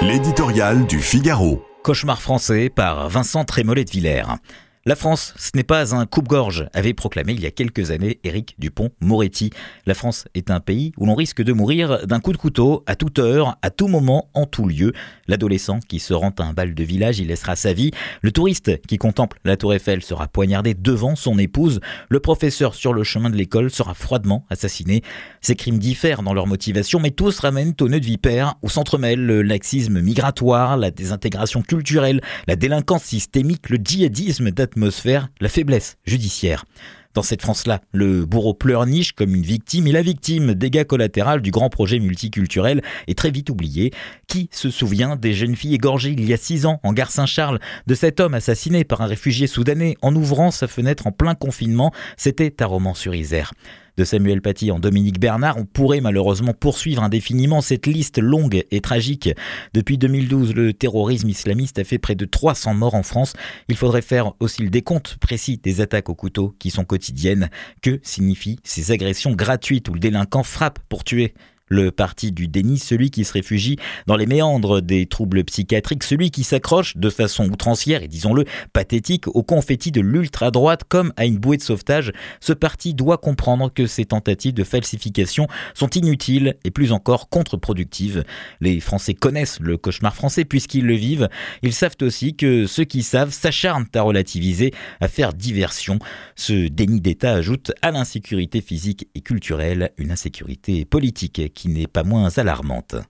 L'éditorial du Figaro. Cauchemar français par Vincent Trémollet de Villers. La France, ce n'est pas un coupe-gorge, avait proclamé il y a quelques années Éric Dupont-Moretti. La France est un pays où l'on risque de mourir d'un coup de couteau, à toute heure, à tout moment, en tout lieu. L'adolescent qui se rend à un bal de village y laissera sa vie. Le touriste qui contemple la tour Eiffel sera poignardé devant son épouse. Le professeur sur le chemin de l'école sera froidement assassiné. Ces crimes diffèrent dans leur motivation, mais tous ramènent au nœud de vipère, où s'entremêlent le laxisme migratoire, la désintégration culturelle, la délinquance systémique, le djihadisme la faiblesse judiciaire. Dans cette France-là, le bourreau pleurniche comme une victime et la victime, dégâts collatéral du grand projet multiculturel, est très vite oublié. Qui se souvient des jeunes filles égorgées il y a six ans en gare Saint-Charles, de cet homme assassiné par un réfugié soudanais en ouvrant sa fenêtre en plein confinement? C'était à Romans-sur-Isère de Samuel Paty en Dominique Bernard, on pourrait malheureusement poursuivre indéfiniment cette liste longue et tragique. Depuis 2012, le terrorisme islamiste a fait près de 300 morts en France. Il faudrait faire aussi le décompte précis des attaques au couteau qui sont quotidiennes. Que signifient ces agressions gratuites où le délinquant frappe pour tuer? Le parti du déni, celui qui se réfugie dans les méandres des troubles psychiatriques, celui qui s'accroche de façon outrancière et disons-le pathétique au confetti de l'ultra-droite comme à une bouée de sauvetage, ce parti doit comprendre que ces tentatives de falsification sont inutiles et plus encore contre-productives. Les Français connaissent le cauchemar français puisqu'ils le vivent. Ils savent aussi que ceux qui savent s'acharnent à relativiser, à faire diversion. Ce déni d'État ajoute à l'insécurité physique et culturelle une insécurité politique qui n'est pas moins alarmante.